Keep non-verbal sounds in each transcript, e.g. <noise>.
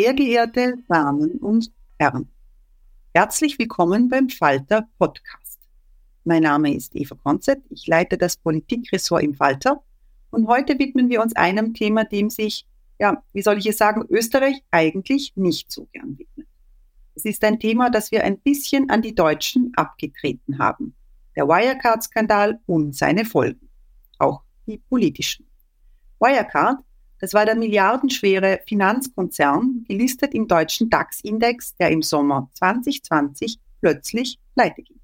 Sehr geehrte Damen und Herren, herzlich willkommen beim Falter Podcast. Mein Name ist Eva Konzett, ich leite das Politikressort im Falter und heute widmen wir uns einem Thema, dem sich, ja, wie soll ich es sagen, Österreich eigentlich nicht so gern widmet. Es ist ein Thema, das wir ein bisschen an die Deutschen abgetreten haben. Der Wirecard-Skandal und seine Folgen. Auch die politischen. Wirecard das war der milliardenschwere Finanzkonzern, gelistet im deutschen DAX-Index, der im Sommer 2020 plötzlich pleite ging.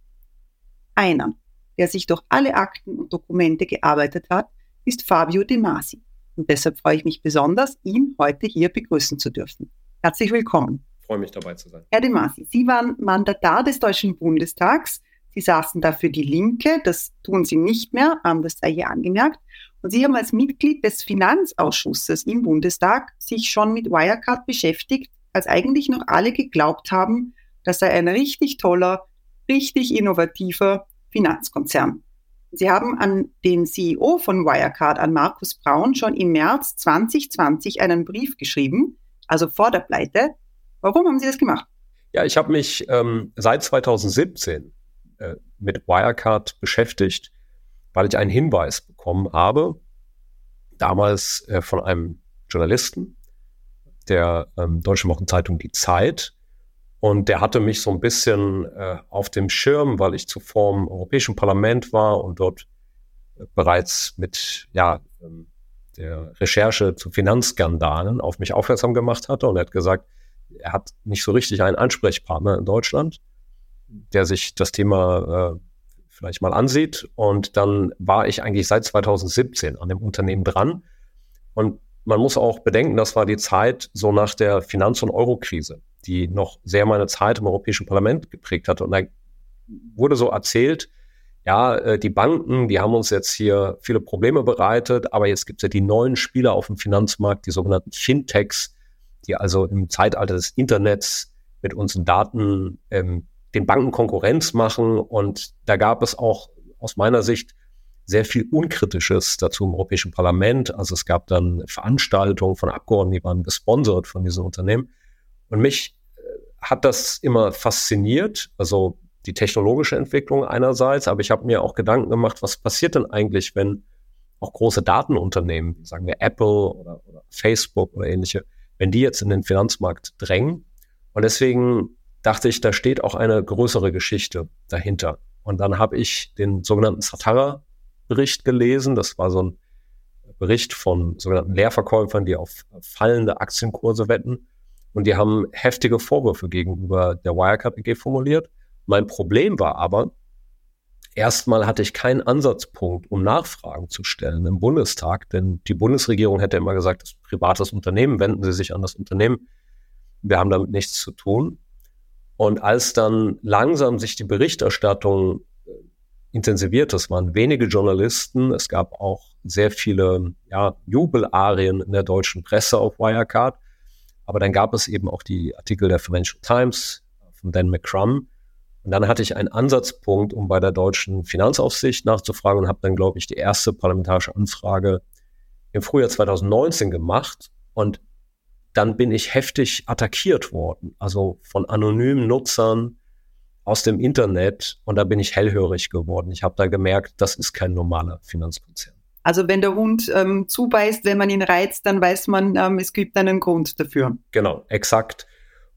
Einer, der sich durch alle Akten und Dokumente gearbeitet hat, ist Fabio De Masi. Und deshalb freue ich mich besonders, ihn heute hier begrüßen zu dürfen. Herzlich willkommen. Ich freue mich dabei zu sein. Herr De Masi, Sie waren Mandatar des Deutschen Bundestags. Sie saßen dafür die Linke, das tun Sie nicht mehr, das sei hier angemerkt. Und Sie haben als Mitglied des Finanzausschusses im Bundestag sich schon mit Wirecard beschäftigt, als eigentlich noch alle geglaubt haben, das sei ein richtig toller, richtig innovativer Finanzkonzern. Sie haben an den CEO von Wirecard, an Markus Braun, schon im März 2020 einen Brief geschrieben, also vor der Pleite. Warum haben Sie das gemacht? Ja, ich habe mich ähm, seit 2017 äh, mit Wirecard beschäftigt weil ich einen Hinweis bekommen habe, damals äh, von einem Journalisten der ähm, Deutschen Wochenzeitung Die Zeit. Und der hatte mich so ein bisschen äh, auf dem Schirm, weil ich zuvor im Europäischen Parlament war und dort äh, bereits mit ja, ähm, der Recherche zu Finanzskandalen auf mich aufmerksam gemacht hatte. Und er hat gesagt, er hat nicht so richtig einen Ansprechpartner in Deutschland, der sich das Thema äh, vielleicht mal ansieht. Und dann war ich eigentlich seit 2017 an dem Unternehmen dran. Und man muss auch bedenken, das war die Zeit so nach der Finanz- und Eurokrise, die noch sehr meine Zeit im Europäischen Parlament geprägt hatte. Und da wurde so erzählt, ja, äh, die Banken, die haben uns jetzt hier viele Probleme bereitet, aber jetzt gibt es ja die neuen Spieler auf dem Finanzmarkt, die sogenannten Fintechs, die also im Zeitalter des Internets mit unseren Daten ähm, den Banken Konkurrenz machen. Und da gab es auch aus meiner Sicht sehr viel Unkritisches dazu im Europäischen Parlament. Also es gab dann Veranstaltungen von Abgeordneten, die waren gesponsert von diesen Unternehmen. Und mich äh, hat das immer fasziniert, also die technologische Entwicklung einerseits, aber ich habe mir auch Gedanken gemacht, was passiert denn eigentlich, wenn auch große Datenunternehmen, sagen wir Apple oder, oder Facebook oder ähnliche, wenn die jetzt in den Finanzmarkt drängen. Und deswegen dachte ich, da steht auch eine größere Geschichte dahinter. Und dann habe ich den sogenannten Satara-Bericht gelesen. Das war so ein Bericht von sogenannten Leerverkäufern, die auf fallende Aktienkurse wetten. Und die haben heftige Vorwürfe gegenüber der Wirecard AG formuliert. Mein Problem war aber, erstmal hatte ich keinen Ansatzpunkt, um Nachfragen zu stellen im Bundestag, denn die Bundesregierung hätte immer gesagt, das ist ein privates Unternehmen, wenden Sie sich an das Unternehmen. Wir haben damit nichts zu tun. Und als dann langsam sich die Berichterstattung äh, intensiviert, es waren wenige Journalisten, es gab auch sehr viele ja, Jubelarien in der deutschen Presse auf Wirecard, aber dann gab es eben auch die Artikel der Financial Times von Dan McCrum. Und dann hatte ich einen Ansatzpunkt, um bei der deutschen Finanzaufsicht nachzufragen und habe dann, glaube ich, die erste parlamentarische Anfrage im Frühjahr 2019 gemacht. Und dann bin ich heftig attackiert worden, also von anonymen Nutzern aus dem Internet. Und da bin ich hellhörig geworden. Ich habe da gemerkt, das ist kein normaler Finanzkonzern. Also wenn der Hund ähm, zubeißt, wenn man ihn reizt, dann weiß man, ähm, es gibt einen Grund dafür. Genau, exakt.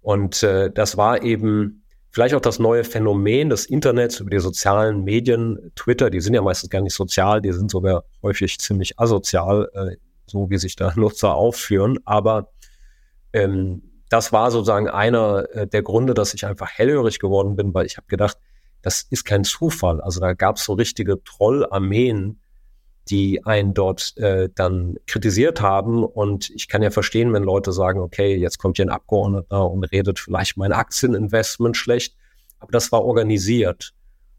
Und äh, das war eben vielleicht auch das neue Phänomen des Internets über die sozialen Medien, Twitter, die sind ja meistens gar nicht sozial, die sind sogar häufig ziemlich asozial, äh, so wie sich da <laughs> Nutzer aufführen. Aber ähm, das war sozusagen einer äh, der Gründe, dass ich einfach hellhörig geworden bin, weil ich habe gedacht, das ist kein Zufall. Also da gab es so richtige Trollarmeen, die einen dort äh, dann kritisiert haben. Und ich kann ja verstehen, wenn Leute sagen, okay, jetzt kommt hier ein Abgeordneter und redet vielleicht mein Aktieninvestment schlecht. Aber das war organisiert.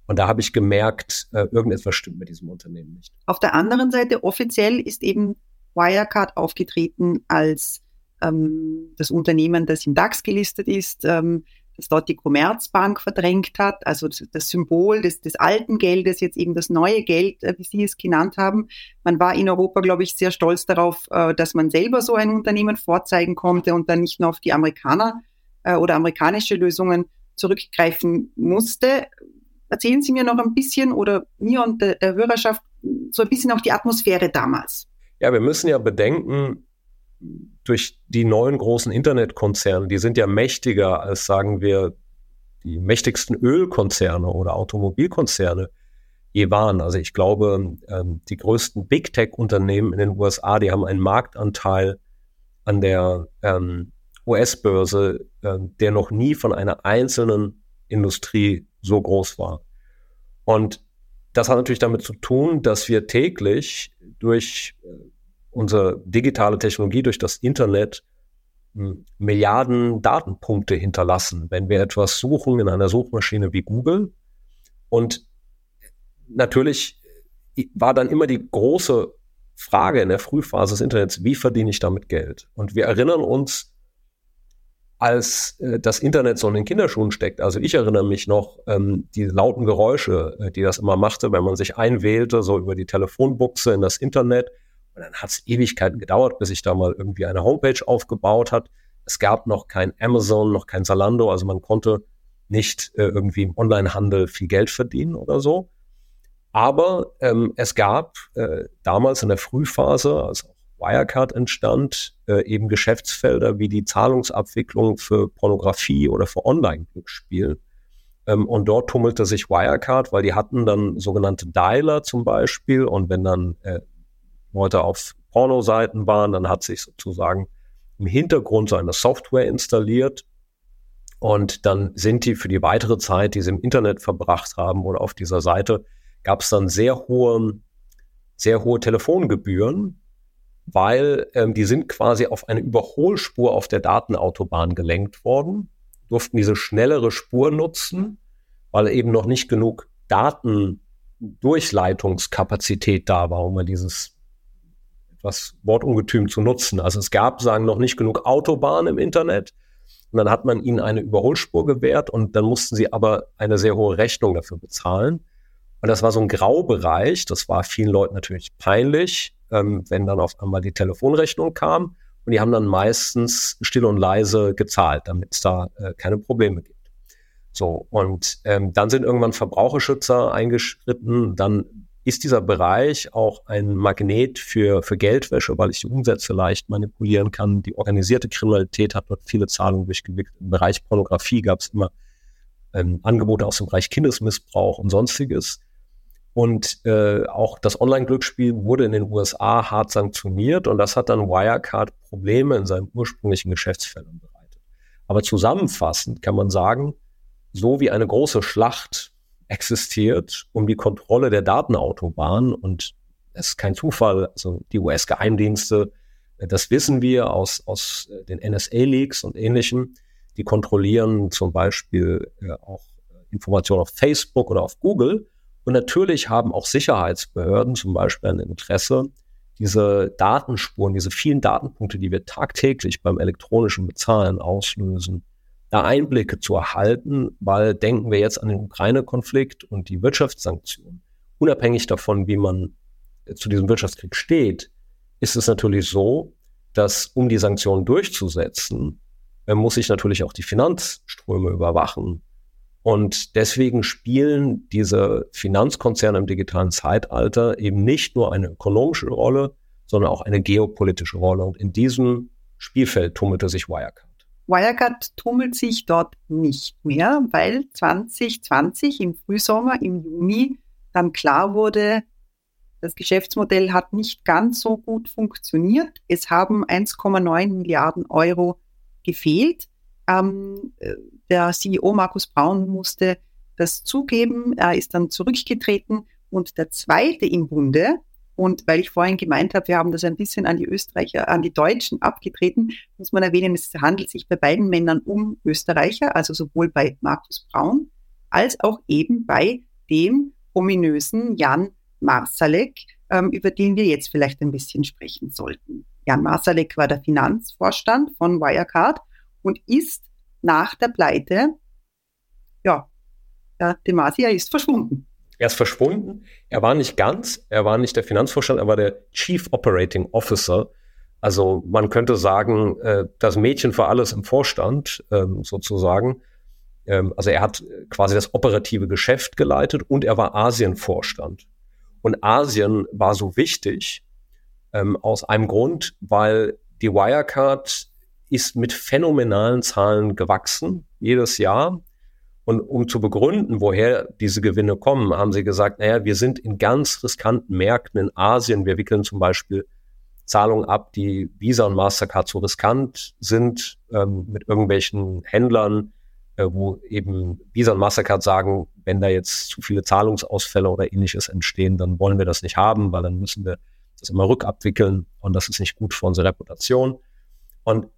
Und da habe ich gemerkt, äh, irgendetwas stimmt mit diesem Unternehmen nicht. Auf der anderen Seite, offiziell ist eben Wirecard aufgetreten als ähm, das Unternehmen, das im DAX gelistet ist. Ähm, das dort die Commerzbank verdrängt hat, also das Symbol des, des alten Geldes, jetzt eben das neue Geld, äh, wie Sie es genannt haben. Man war in Europa, glaube ich, sehr stolz darauf, äh, dass man selber so ein Unternehmen vorzeigen konnte und dann nicht nur auf die Amerikaner äh, oder amerikanische Lösungen zurückgreifen musste. Erzählen Sie mir noch ein bisschen oder mir und der, der Hörerschaft so ein bisschen auch die Atmosphäre damals. Ja, wir müssen ja bedenken, durch die neuen großen Internetkonzerne, die sind ja mächtiger als, sagen wir, die mächtigsten Ölkonzerne oder Automobilkonzerne je waren. Also ich glaube, ähm, die größten Big Tech-Unternehmen in den USA, die haben einen Marktanteil an der ähm, US-Börse, äh, der noch nie von einer einzelnen Industrie so groß war. Und das hat natürlich damit zu tun, dass wir täglich durch äh, unsere digitale Technologie durch das Internet hm, Milliarden Datenpunkte hinterlassen, wenn wir etwas suchen in einer Suchmaschine wie Google. Und natürlich war dann immer die große Frage in der Frühphase des Internets, wie verdiene ich damit Geld? Und wir erinnern uns, als äh, das Internet so in den Kinderschuhen steckt. Also ich erinnere mich noch ähm, die lauten Geräusche, äh, die das immer machte, wenn man sich einwählte, so über die Telefonbuchse in das Internet und dann hat es Ewigkeiten gedauert, bis ich da mal irgendwie eine Homepage aufgebaut hat. Es gab noch kein Amazon, noch kein Zalando, also man konnte nicht äh, irgendwie im Onlinehandel viel Geld verdienen oder so. Aber ähm, es gab äh, damals in der Frühphase, als auch Wirecard entstand, äh, eben Geschäftsfelder wie die Zahlungsabwicklung für Pornografie oder für Online-Glücksspiel. Ähm, und dort tummelte sich Wirecard, weil die hatten dann sogenannte Dialer zum Beispiel. Und wenn dann äh, Leute auf Pornoseiten waren, dann hat sich sozusagen im Hintergrund so eine Software installiert und dann sind die für die weitere Zeit, die sie im Internet verbracht haben oder auf dieser Seite, gab es dann sehr hohe, sehr hohe Telefongebühren, weil ähm, die sind quasi auf eine Überholspur auf der Datenautobahn gelenkt worden, durften diese schnellere Spur nutzen, weil eben noch nicht genug Datendurchleitungskapazität da war, um dieses etwas Wortungetüm zu nutzen. Also es gab, sagen, noch nicht genug Autobahnen im Internet. Und dann hat man ihnen eine Überholspur gewährt und dann mussten sie aber eine sehr hohe Rechnung dafür bezahlen. Und das war so ein Graubereich. Das war vielen Leuten natürlich peinlich, ähm, wenn dann auf einmal die Telefonrechnung kam. Und die haben dann meistens still und leise gezahlt, damit es da äh, keine Probleme gibt. So, und ähm, dann sind irgendwann Verbraucherschützer eingeschritten. Dann ist dieser Bereich auch ein Magnet für, für Geldwäsche, weil ich die Umsätze leicht manipulieren kann. Die organisierte Kriminalität hat dort viele Zahlungen durchgewickelt. Im Bereich Pornografie gab es immer ähm, Angebote aus dem Bereich Kindesmissbrauch und sonstiges. Und äh, auch das Online-Glücksspiel wurde in den USA hart sanktioniert und das hat dann Wirecard Probleme in seinen ursprünglichen Geschäftsfeldern bereitet. Aber zusammenfassend kann man sagen, so wie eine große Schlacht existiert um die Kontrolle der Datenautobahn und es ist kein Zufall, also die US-Geheimdienste, das wissen wir aus, aus den NSA-Leaks und ähnlichem, die kontrollieren zum Beispiel äh, auch Informationen auf Facebook oder auf Google. Und natürlich haben auch Sicherheitsbehörden zum Beispiel ein Interesse, diese Datenspuren, diese vielen Datenpunkte, die wir tagtäglich beim elektronischen Bezahlen auslösen, da Einblicke zu erhalten, weil denken wir jetzt an den Ukraine-Konflikt und die Wirtschaftssanktionen. Unabhängig davon, wie man zu diesem Wirtschaftskrieg steht, ist es natürlich so, dass um die Sanktionen durchzusetzen, äh, muss ich natürlich auch die Finanzströme überwachen. Und deswegen spielen diese Finanzkonzerne im digitalen Zeitalter eben nicht nur eine ökonomische Rolle, sondern auch eine geopolitische Rolle. Und in diesem Spielfeld tummelte sich Wirecard. Wirecard tummelt sich dort nicht mehr, weil 2020 im Frühsommer, im Juni, dann klar wurde, das Geschäftsmodell hat nicht ganz so gut funktioniert. Es haben 1,9 Milliarden Euro gefehlt. Ähm, äh, der CEO Markus Braun musste das zugeben. Er ist dann zurückgetreten. Und der zweite im Bunde, und weil ich vorhin gemeint habe, wir haben das ein bisschen an die Österreicher, an die Deutschen abgetreten, muss man erwähnen, es handelt sich bei beiden Männern um Österreicher, also sowohl bei Markus Braun als auch eben bei dem ominösen Jan Marsalek, ähm, über den wir jetzt vielleicht ein bisschen sprechen sollten. Jan Marsalek war der Finanzvorstand von Wirecard und ist nach der Pleite, ja, der Demasia ist verschwunden. Er ist verschwunden. Er war nicht ganz, er war nicht der Finanzvorstand, er war der Chief Operating Officer. Also man könnte sagen, äh, das Mädchen für alles im Vorstand ähm, sozusagen. Ähm, also er hat quasi das operative Geschäft geleitet und er war Asienvorstand. Und Asien war so wichtig ähm, aus einem Grund, weil die Wirecard ist mit phänomenalen Zahlen gewachsen jedes Jahr. Und um zu begründen, woher diese Gewinne kommen, haben sie gesagt, naja, wir sind in ganz riskanten Märkten in Asien. Wir wickeln zum Beispiel Zahlungen ab, die Visa und Mastercard so riskant sind, ähm, mit irgendwelchen Händlern, äh, wo eben Visa und Mastercard sagen, wenn da jetzt zu viele Zahlungsausfälle oder ähnliches entstehen, dann wollen wir das nicht haben, weil dann müssen wir das immer rückabwickeln und das ist nicht gut für unsere Reputation. Und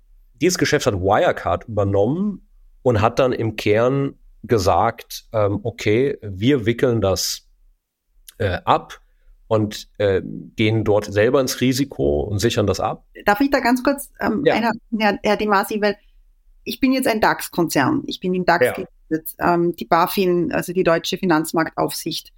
dieses Geschäft hat Wirecard übernommen und hat dann im Kern gesagt, ähm, okay, wir wickeln das äh, ab und äh, gehen dort selber ins Risiko und sichern das ab. Darf ich da ganz kurz, ähm, ja. einer, Herr, Herr Demasi, weil ich bin jetzt ein DAX-Konzern. Ich bin im DAX ja. gelistet. Ähm, die BaFin, also die Deutsche Finanzmarktaufsicht,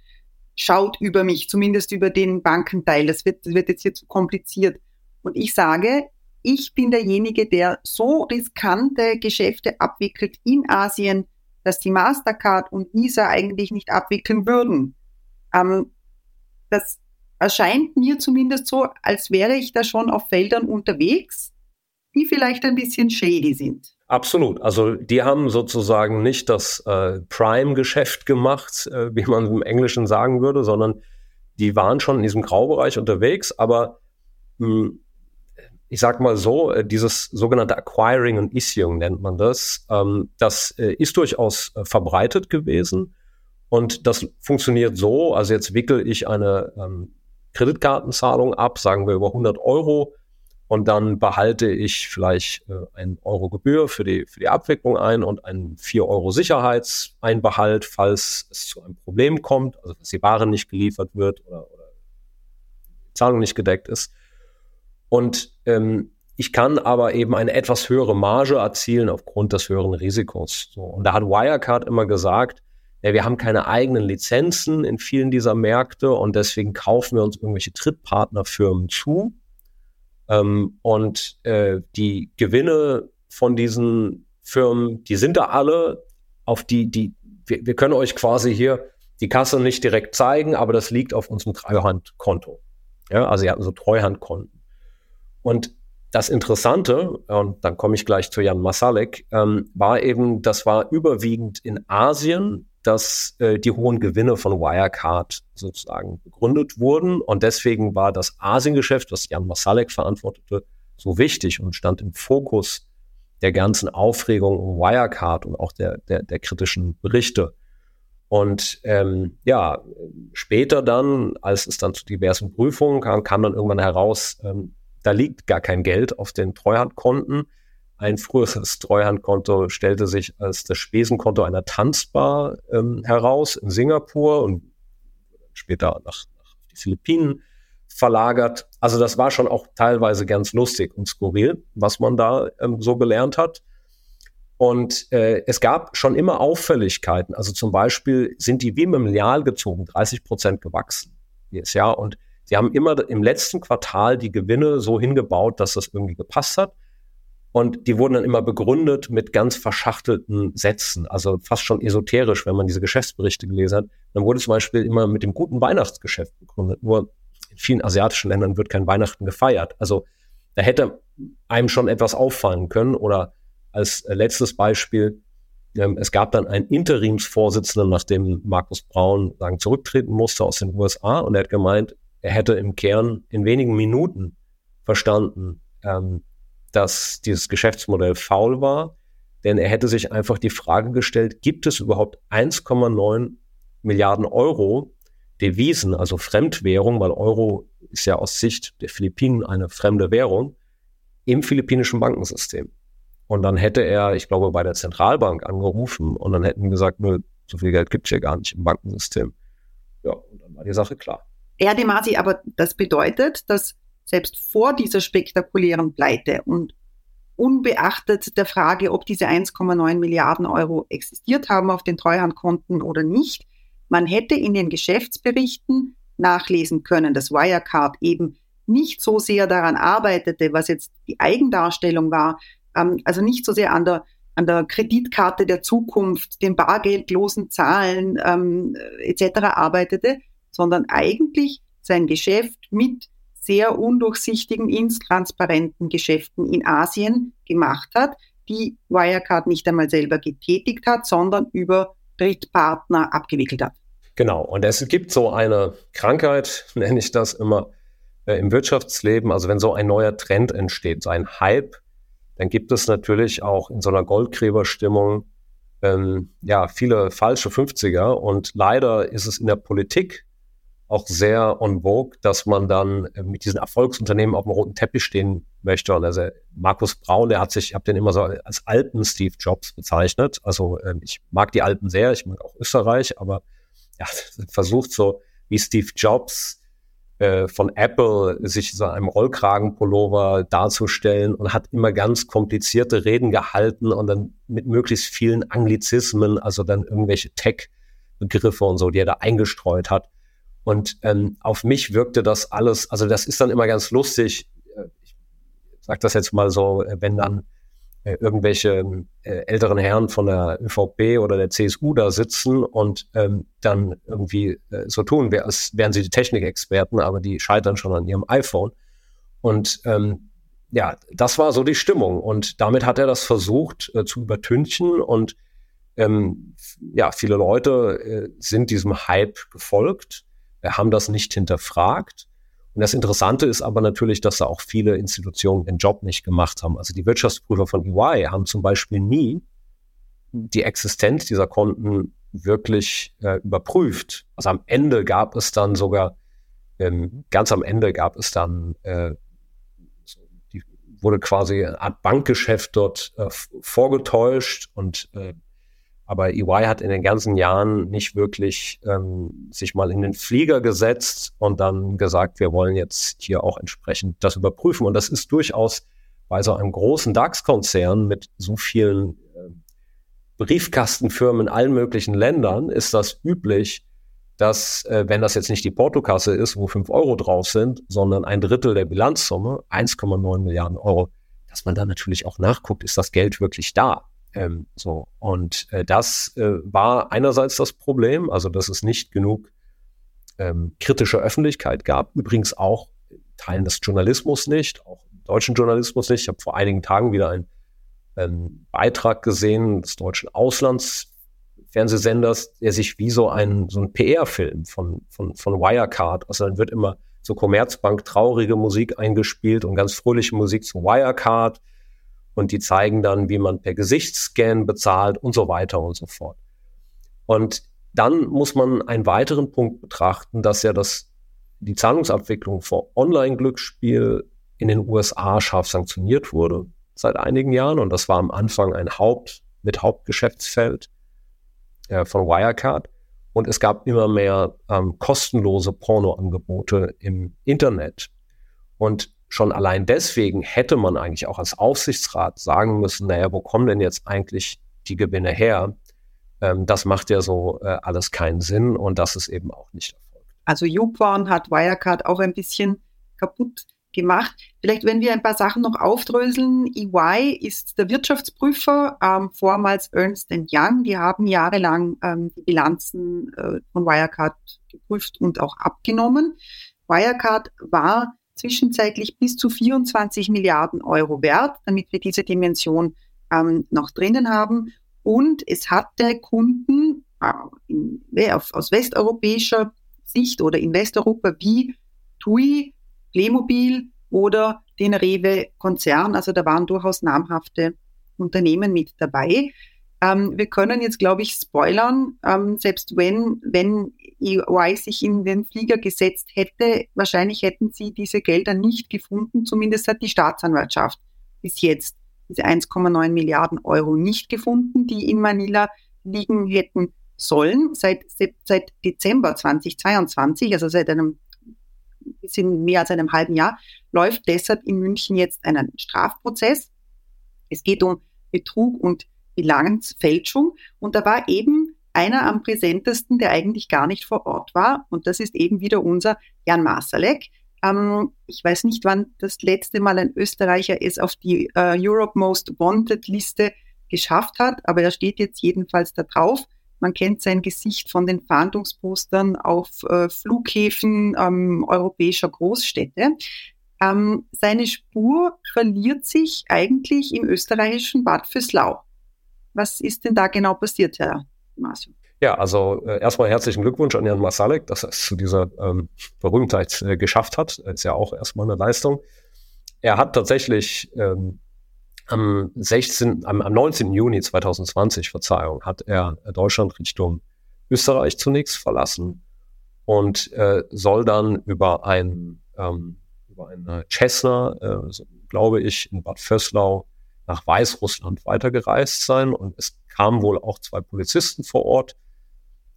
schaut über mich, zumindest über den Bankenteil. Das wird, das wird jetzt hier zu kompliziert. Und ich sage, ich bin derjenige, der so riskante Geschäfte abwickelt in Asien, dass die Mastercard und Visa eigentlich nicht abwickeln würden. Ähm, das erscheint mir zumindest so, als wäre ich da schon auf Feldern unterwegs, die vielleicht ein bisschen shady sind. Absolut. Also die haben sozusagen nicht das äh, Prime-Geschäft gemacht, äh, wie man im Englischen sagen würde, sondern die waren schon in diesem Graubereich unterwegs, aber mh, hm, ich sag mal so, äh, dieses sogenannte Acquiring und Issuing nennt man das, ähm, das äh, ist durchaus äh, verbreitet gewesen. Und das funktioniert so, also jetzt wickel ich eine ähm, Kreditkartenzahlung ab, sagen wir über 100 Euro, und dann behalte ich vielleicht ein Euro Gebühr für die, für die Abwicklung ein und einen 4 Euro Sicherheitseinbehalt, falls es zu einem Problem kommt, also dass die Ware nicht geliefert wird oder, oder die Zahlung nicht gedeckt ist. Und ähm, ich kann aber eben eine etwas höhere Marge erzielen aufgrund des höheren Risikos. So. Und da hat Wirecard immer gesagt, ja, wir haben keine eigenen Lizenzen in vielen dieser Märkte und deswegen kaufen wir uns irgendwelche Trittpartnerfirmen zu ähm, und äh, die Gewinne von diesen Firmen, die sind da alle auf die, die, wir, wir können euch quasi hier die Kasse nicht direkt zeigen, aber das liegt auf unserem Treuhandkonto. Ja, also sie hatten so Treuhandkonten. Und das Interessante, und dann komme ich gleich zu Jan Masalek, ähm, war eben, das war überwiegend in Asien dass äh, die hohen Gewinne von Wirecard sozusagen begründet wurden. Und deswegen war das Asiengeschäft, das Jan Masalek verantwortete, so wichtig und stand im Fokus der ganzen Aufregung um Wirecard und auch der, der, der kritischen Berichte. Und ähm, ja, später dann, als es dann zu diversen Prüfungen kam, kam dann irgendwann heraus, ähm, da liegt gar kein Geld auf den Treuhandkonten. Ein früheres <laughs> Treuhandkonto stellte sich als das Spesenkonto einer Tanzbar ähm, heraus in Singapur und später nach, nach die Philippinen verlagert. Also das war schon auch teilweise ganz lustig und skurril, was man da ähm, so gelernt hat. Und äh, es gab schon immer Auffälligkeiten. Also zum Beispiel sind die wie dem Lineal gezogen, 30 Prozent gewachsen jedes Jahr. Und sie haben immer im letzten Quartal die Gewinne so hingebaut, dass das irgendwie gepasst hat. Und die wurden dann immer begründet mit ganz verschachtelten Sätzen, also fast schon esoterisch, wenn man diese Geschäftsberichte gelesen hat. Dann wurde zum Beispiel immer mit dem guten Weihnachtsgeschäft begründet. Nur in vielen asiatischen Ländern wird kein Weihnachten gefeiert. Also da hätte einem schon etwas auffallen können. Oder als letztes Beispiel, ähm, es gab dann einen Interimsvorsitzenden, nachdem Markus Braun sagen, zurücktreten musste aus den USA. Und er hat gemeint, er hätte im Kern in wenigen Minuten verstanden, ähm, dass dieses Geschäftsmodell faul war. Denn er hätte sich einfach die Frage gestellt, gibt es überhaupt 1,9 Milliarden Euro Devisen, also Fremdwährung, weil Euro ist ja aus Sicht der Philippinen eine fremde Währung, im philippinischen Bankensystem. Und dann hätte er, ich glaube, bei der Zentralbank angerufen und dann hätten gesagt, nö, so viel Geld gibt es ja gar nicht im Bankensystem. Ja, und dann war die Sache klar. Ja, Demasi, aber das bedeutet, dass selbst vor dieser spektakulären Pleite und unbeachtet der Frage, ob diese 1,9 Milliarden Euro existiert haben auf den Treuhandkonten oder nicht, man hätte in den Geschäftsberichten nachlesen können, dass Wirecard eben nicht so sehr daran arbeitete, was jetzt die Eigendarstellung war, ähm, also nicht so sehr an der, an der Kreditkarte der Zukunft, den bargeldlosen Zahlen ähm, etc. arbeitete, sondern eigentlich sein Geschäft mit sehr undurchsichtigen, intransparenten Geschäften in Asien gemacht hat, die Wirecard nicht einmal selber getätigt hat, sondern über Drittpartner abgewickelt hat. Genau, und es gibt so eine Krankheit, <laughs> nenne ich das immer, äh, im Wirtschaftsleben. Also wenn so ein neuer Trend entsteht, so ein Hype, dann gibt es natürlich auch in so einer Goldgräberstimmung ähm, ja viele falsche 50er. Und leider ist es in der Politik auch sehr on vogue, dass man dann äh, mit diesen Erfolgsunternehmen auf dem roten Teppich stehen möchte. Und also Markus Braun, der hat sich, ich habe den immer so als alten Steve Jobs bezeichnet. Also ähm, ich mag die Alpen sehr, ich mag auch Österreich, aber ja, <laughs> versucht so wie Steve Jobs äh, von Apple sich so einem Rollkragenpullover darzustellen und hat immer ganz komplizierte Reden gehalten und dann mit möglichst vielen Anglizismen, also dann irgendwelche Tech-Begriffe und so, die er da eingestreut hat. Und ähm, auf mich wirkte das alles, also das ist dann immer ganz lustig. Äh, ich sage das jetzt mal so, äh, wenn dann äh, irgendwelche äh, älteren Herren von der ÖVP oder der CSU da sitzen und ähm, dann irgendwie äh, so tun, als wären sie die Technikexperten, aber die scheitern schon an ihrem iPhone. Und ähm, ja, das war so die Stimmung. Und damit hat er das versucht äh, zu übertünchen. Und ähm, ja, viele Leute sind diesem Hype gefolgt haben das nicht hinterfragt. Und das Interessante ist aber natürlich, dass da auch viele Institutionen den Job nicht gemacht haben. Also die Wirtschaftsprüfer von EY haben zum Beispiel nie die Existenz dieser Konten wirklich äh, überprüft. Also am Ende gab es dann sogar, ähm, ganz am Ende gab es dann, äh, die, wurde quasi eine Art Bankgeschäft dort äh, vorgetäuscht und äh, aber EY hat in den ganzen Jahren nicht wirklich ähm, sich mal in den Flieger gesetzt und dann gesagt, wir wollen jetzt hier auch entsprechend das überprüfen. Und das ist durchaus bei so einem großen DAX-Konzern mit so vielen äh, Briefkastenfirmen in allen möglichen Ländern, ist das üblich, dass, äh, wenn das jetzt nicht die Portokasse ist, wo fünf Euro drauf sind, sondern ein Drittel der Bilanzsumme, 1,9 Milliarden Euro, dass man da natürlich auch nachguckt, ist das Geld wirklich da? Ähm, so. Und äh, das äh, war einerseits das Problem, also dass es nicht genug ähm, kritische Öffentlichkeit gab. Übrigens auch Teilen des Journalismus nicht, auch deutschen Journalismus nicht. Ich habe vor einigen Tagen wieder einen ähm, Beitrag gesehen des deutschen Auslandsfernsehens, Fernsehsenders, der sich wie so ein, so ein PR-Film von, von, von Wirecard, also dann wird immer so Commerzbank traurige Musik eingespielt und ganz fröhliche Musik zu Wirecard und die zeigen dann, wie man per Gesichtsscan bezahlt und so weiter und so fort. Und dann muss man einen weiteren Punkt betrachten, dass ja das, die Zahlungsabwicklung vor Online-Glücksspiel in den USA scharf sanktioniert wurde seit einigen Jahren. Und das war am Anfang ein Haupt, mit Hauptgeschäftsfeld äh, von Wirecard. Und es gab immer mehr ähm, kostenlose Pornoangebote im Internet. Und schon allein deswegen hätte man eigentlich auch als Aufsichtsrat sagen müssen, naja, wo kommen denn jetzt eigentlich die Gewinne her? Ähm, das macht ja so äh, alles keinen Sinn und das ist eben auch nicht erfolgt. Also YouPorn hat Wirecard auch ein bisschen kaputt gemacht. Vielleicht, wenn wir ein paar Sachen noch aufdröseln. EY ist der Wirtschaftsprüfer, ähm, vormals Ernst Young. Die haben jahrelang ähm, die Bilanzen äh, von Wirecard geprüft und auch abgenommen. Wirecard war zwischenzeitlich bis zu 24 Milliarden Euro wert, damit wir diese Dimension ähm, noch drinnen haben. Und es hatte Kunden äh, in, aus westeuropäischer Sicht oder in Westeuropa wie TUI, Playmobil oder den Rewe-Konzern. Also da waren durchaus namhafte Unternehmen mit dabei. Ähm, wir können jetzt, glaube ich, spoilern, ähm, selbst wenn, wenn EY sich in den Flieger gesetzt hätte, wahrscheinlich hätten sie diese Gelder nicht gefunden. Zumindest hat die Staatsanwaltschaft bis jetzt diese 1,9 Milliarden Euro nicht gefunden, die in Manila liegen hätten sollen. Seit, seit Dezember 2022, also seit einem bisschen mehr als einem halben Jahr, läuft deshalb in München jetzt ein Strafprozess. Es geht um Betrug und Bilanzfälschung. Und da war eben einer am präsentesten, der eigentlich gar nicht vor Ort war. Und das ist eben wieder unser Jan Masalek. Ähm, ich weiß nicht, wann das letzte Mal ein Österreicher es auf die äh, Europe Most Wanted Liste geschafft hat, aber er steht jetzt jedenfalls da drauf. Man kennt sein Gesicht von den Fahndungspostern auf äh, Flughäfen ähm, europäischer Großstädte. Ähm, seine Spur verliert sich eigentlich im österreichischen Bad Fürslau. Was ist denn da genau passiert, Herr Masio? Ja, also äh, erstmal herzlichen Glückwunsch an Jan Masalek, dass er es zu dieser ähm, Berühmtheit äh, geschafft hat. Ist ja auch erstmal eine Leistung. Er hat tatsächlich ähm, am 16, am, am 19. Juni 2020, Verzeihung, hat er Deutschland Richtung Österreich zunächst verlassen und äh, soll dann über ein ähm, über eine Cessna, äh, glaube ich, in Bad Vöslau nach Weißrussland weitergereist sein und es kamen wohl auch zwei Polizisten vor Ort,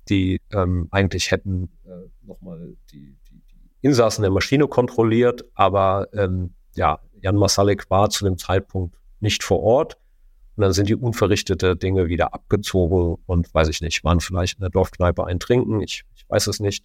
die ähm, eigentlich hätten äh, nochmal die, die, die Insassen der Maschine kontrolliert, aber ähm, ja, Jan Masalek war zu dem Zeitpunkt nicht vor Ort. Und dann sind die unverrichtete Dinge wieder abgezogen und weiß ich nicht, waren vielleicht in der Dorfkneipe ein Trinken, ich, ich weiß es nicht.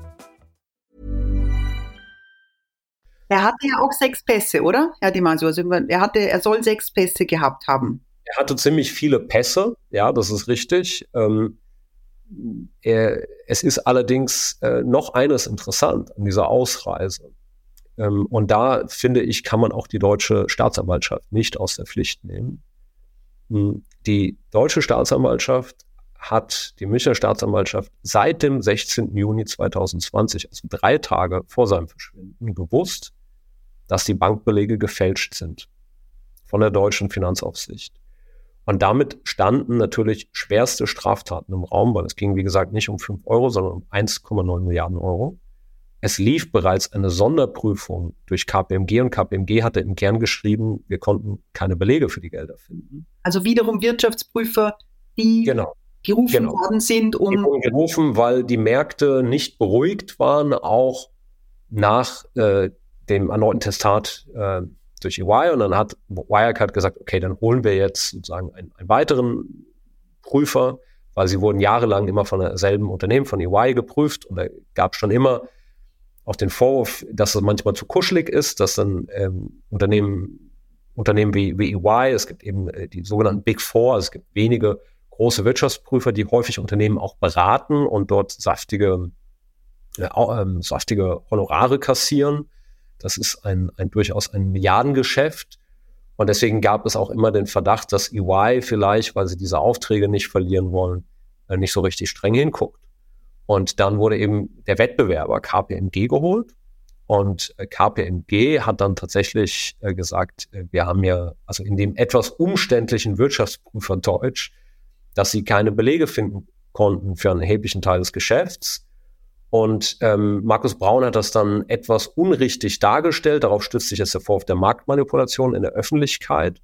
Er hatte ja auch sechs Pässe, oder? Herr Dimasio, also er, hatte, er soll sechs Pässe gehabt haben. Er hatte ziemlich viele Pässe, ja, das ist richtig. Ähm, er, es ist allerdings äh, noch eines interessant an dieser Ausreise. Ähm, und da finde ich, kann man auch die deutsche Staatsanwaltschaft nicht aus der Pflicht nehmen. Hm, die deutsche Staatsanwaltschaft hat die Münchner Staatsanwaltschaft seit dem 16. Juni 2020, also drei Tage vor seinem Verschwinden, gewusst, dass die Bankbelege gefälscht sind von der deutschen Finanzaufsicht. Und damit standen natürlich schwerste Straftaten im Raum, weil es ging, wie gesagt, nicht um 5 Euro, sondern um 1,9 Milliarden Euro. Es lief bereits eine Sonderprüfung durch KPMG und KPMG hatte im Kern geschrieben, wir konnten keine Belege für die Gelder finden. Also wiederum Wirtschaftsprüfer, die genau. gerufen genau. worden sind, um. Die wurden gerufen, weil die Märkte nicht beruhigt waren, auch nach äh, dem erneuten Testat äh, durch EY. Und dann hat Wirecard gesagt, okay, dann holen wir jetzt sozusagen einen, einen weiteren Wirtschaftsprüfer, weil sie wurden jahrelang immer von derselben Unternehmen, von EY geprüft und da gab es schon immer auch den Vorwurf, dass es manchmal zu kuschelig ist, dass dann ähm, Unternehmen, Unternehmen wie, wie EY, es gibt eben äh, die sogenannten Big Four, also es gibt wenige große Wirtschaftsprüfer, die häufig Unternehmen auch beraten und dort saftige, äh, äh, saftige Honorare kassieren. Das ist ein, ein durchaus ein Milliardengeschäft. Und deswegen gab es auch immer den Verdacht, dass EY vielleicht, weil sie diese Aufträge nicht verlieren wollen, äh, nicht so richtig streng hinguckt. Und dann wurde eben der Wettbewerber KPMG geholt. Und äh, KPMG hat dann tatsächlich äh, gesagt, wir haben ja, also in dem etwas umständlichen Wirtschaftsprüfer Deutsch, dass sie keine Belege finden konnten für einen erheblichen Teil des Geschäfts. Und ähm, Markus Braun hat das dann etwas unrichtig dargestellt. Darauf stützt sich jetzt der Vorwurf der Marktmanipulation in der Öffentlichkeit.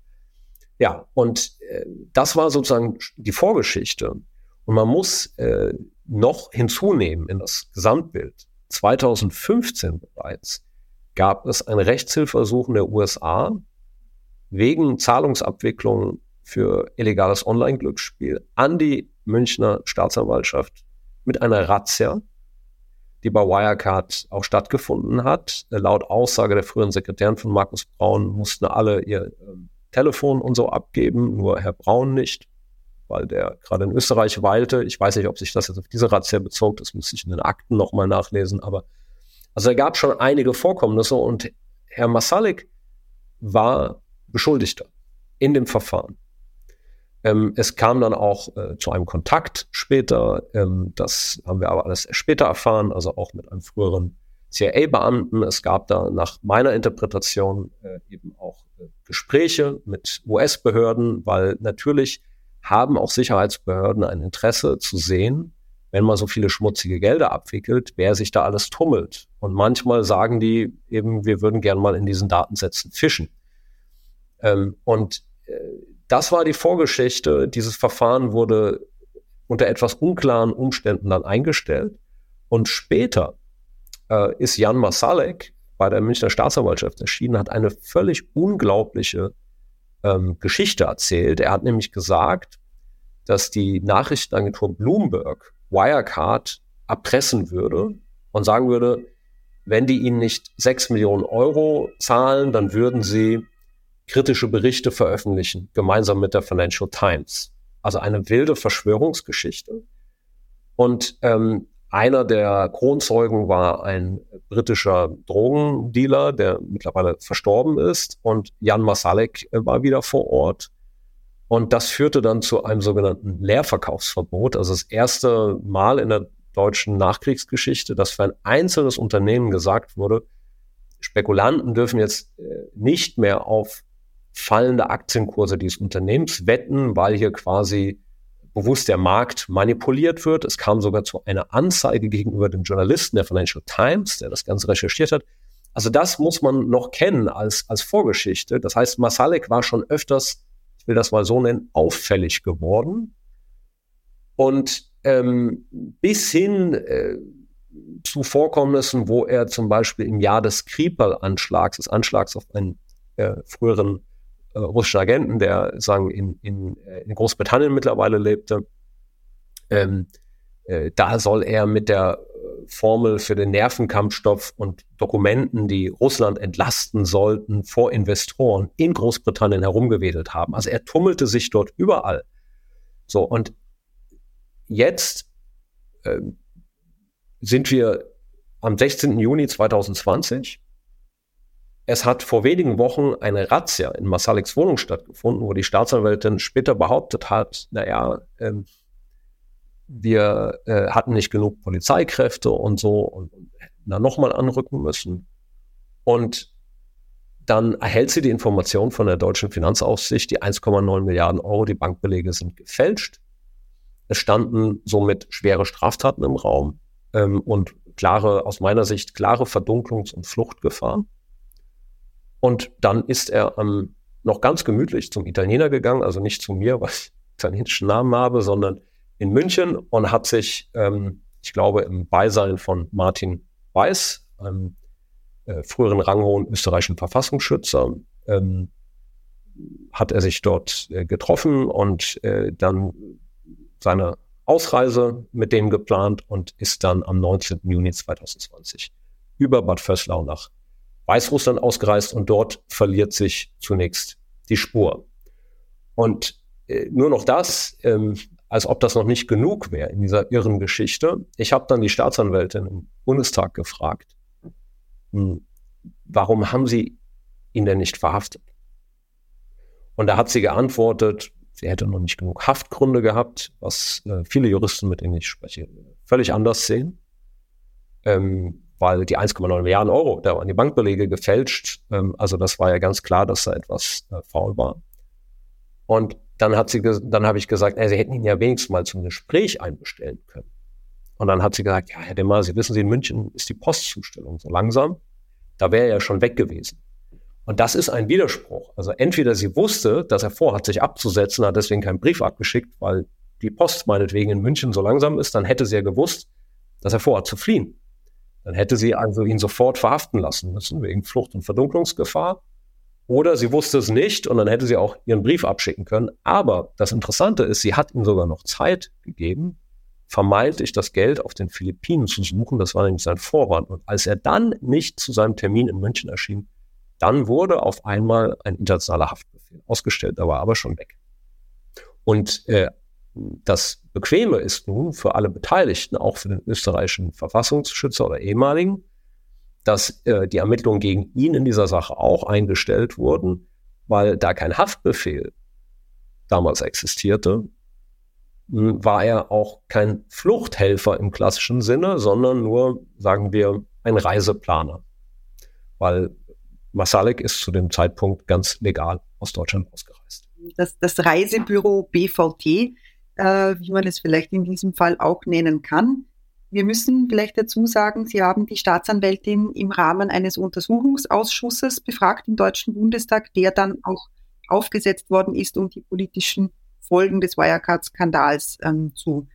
Ja, und äh, das war sozusagen die Vorgeschichte. Und man muss äh, noch hinzunehmen in das Gesamtbild. 2015 bereits gab es ein Rechtshilfeersuchen der USA wegen Zahlungsabwicklung für illegales Online-Glücksspiel an die Münchner Staatsanwaltschaft mit einer Razzia die bei Wirecard auch stattgefunden hat. Laut Aussage der früheren Sekretärin von Markus Braun mussten alle ihr ähm, Telefon und so abgeben, nur Herr Braun nicht, weil der gerade in Österreich weilte. Ich weiß nicht, ob sich das jetzt auf diese Razzia bezog, das müsste ich in den Akten nochmal nachlesen, aber also er gab schon einige Vorkommnisse und Herr Masalik war Beschuldigter in dem Verfahren. Ähm, es kam dann auch äh, zu einem Kontakt später. Ähm, das haben wir aber alles später erfahren, also auch mit einem früheren CIA-Beamten. Es gab da nach meiner Interpretation äh, eben auch äh, Gespräche mit US-Behörden, weil natürlich haben auch Sicherheitsbehörden ein Interesse zu sehen, wenn man so viele schmutzige Gelder abwickelt, wer sich da alles tummelt. Und manchmal sagen die eben, wir würden gern mal in diesen Datensätzen fischen. Ähm, und äh, das war die Vorgeschichte. Dieses Verfahren wurde unter etwas unklaren Umständen dann eingestellt. Und später äh, ist Jan Masalek bei der Münchner Staatsanwaltschaft erschienen, hat eine völlig unglaubliche ähm, Geschichte erzählt. Er hat nämlich gesagt, dass die Nachrichtenagentur Bloomberg Wirecard erpressen würde und sagen würde, wenn die ihnen nicht sechs Millionen Euro zahlen, dann würden sie kritische Berichte veröffentlichen, gemeinsam mit der Financial Times. Also eine wilde Verschwörungsgeschichte. Und ähm, einer der Kronzeugen war ein britischer Drogendealer, der mittlerweile verstorben ist. Und Jan Masalek äh, war wieder vor Ort. Und das führte dann zu einem sogenannten Leerverkaufsverbot. Also das erste Mal in der deutschen Nachkriegsgeschichte, dass für ein einzelnes Unternehmen gesagt wurde, Spekulanten dürfen jetzt äh, nicht mehr auf fallende Aktienkurse dieses Unternehmens wetten, weil hier quasi bewusst der Markt manipuliert wird. Es kam sogar zu einer Anzeige gegenüber dem Journalisten der Financial Times, der das Ganze recherchiert hat. Also das muss man noch kennen als, als Vorgeschichte. Das heißt, Masalek war schon öfters, ich will das mal so nennen, auffällig geworden. Und ähm, bis hin äh, zu Vorkommnissen, wo er zum Beispiel im Jahr des Kripal-Anschlags, des Anschlags auf einen äh, früheren äh, russischen Agenten, der sagen in, in, äh, in Großbritannien mittlerweile lebte. Ähm, äh, da soll er mit der äh, Formel für den Nervenkampfstoff und Dokumenten, die Russland entlasten sollten, vor Investoren in Großbritannien herumgewedelt haben. Also er tummelte sich dort überall. So, und jetzt äh, sind wir am 16. Juni 2020 es hat vor wenigen Wochen eine Razzia in Masaliks Wohnung stattgefunden, wo die Staatsanwältin später behauptet hat, naja, ähm, wir äh, hatten nicht genug Polizeikräfte und so und, und hätten da nochmal anrücken müssen. Und dann erhält sie die Information von der deutschen Finanzaufsicht, die 1,9 Milliarden Euro, die Bankbelege sind gefälscht. Es standen somit schwere Straftaten im Raum ähm, und klare, aus meiner Sicht, klare Verdunklungs- und Fluchtgefahr. Und dann ist er ähm, noch ganz gemütlich zum Italiener gegangen, also nicht zu mir, <laughs> weil ich italienischen Namen habe, sondern in München und hat sich, ähm, ich glaube, im Beisein von Martin Weiß, einem äh, früheren ranghohen österreichischen Verfassungsschützer, ähm, hat er sich dort äh, getroffen und äh, dann seine Ausreise mit denen geplant und ist dann am 19. Juni 2020 über Bad Vöslau nach Weißrussland ausgereist und dort verliert sich zunächst die Spur. Und äh, nur noch das, ähm, als ob das noch nicht genug wäre in dieser irren Geschichte. Ich habe dann die Staatsanwältin im Bundestag gefragt, hm, warum haben Sie ihn denn nicht verhaftet? Und da hat sie geantwortet, sie hätte noch nicht genug Haftgründe gehabt, was äh, viele Juristen, mit denen ich spreche, völlig anders sehen. Ähm, weil die 1,9 Milliarden Euro, da waren die Bankbelege gefälscht. Ähm, also das war ja ganz klar, dass da etwas äh, faul war. Und dann hat sie, dann habe ich gesagt, äh, sie hätten ihn ja wenigstens mal zum Gespräch einbestellen können. Und dann hat sie gesagt, ja, Herr Demmer, Sie wissen, Sie in München ist die Postzustellung so langsam. Da wäre er ja schon weg gewesen. Und das ist ein Widerspruch. Also entweder sie wusste, dass er vorhat, sich abzusetzen, hat deswegen keinen Brief abgeschickt, weil die Post meinetwegen in München so langsam ist, dann hätte sie ja gewusst, dass er vorhat zu fliehen. Dann hätte sie also ihn sofort verhaften lassen müssen, wegen Flucht- und Verdunklungsgefahr. Oder sie wusste es nicht und dann hätte sie auch ihren Brief abschicken können. Aber das Interessante ist, sie hat ihm sogar noch Zeit gegeben, vermeintlich das Geld auf den Philippinen zu suchen. Das war nämlich sein Vorwand. Und als er dann nicht zu seinem Termin in München erschien, dann wurde auf einmal ein internationaler Haftbefehl ausgestellt, da war aber schon weg. Und äh, das Bequeme ist nun für alle Beteiligten, auch für den österreichischen Verfassungsschützer oder ehemaligen, dass äh, die Ermittlungen gegen ihn in dieser Sache auch eingestellt wurden, weil da kein Haftbefehl damals existierte, hm, war er auch kein Fluchthelfer im klassischen Sinne, sondern nur, sagen wir, ein Reiseplaner. Weil Masalek ist zu dem Zeitpunkt ganz legal aus Deutschland ausgereist. Das, das Reisebüro BVT, äh, wie man es vielleicht in diesem Fall auch nennen kann. Wir müssen vielleicht dazu sagen, Sie haben die Staatsanwältin im Rahmen eines Untersuchungsausschusses befragt im Deutschen Bundestag, der dann auch aufgesetzt worden ist, um die politischen Folgen des Wirecard-Skandals ähm, zu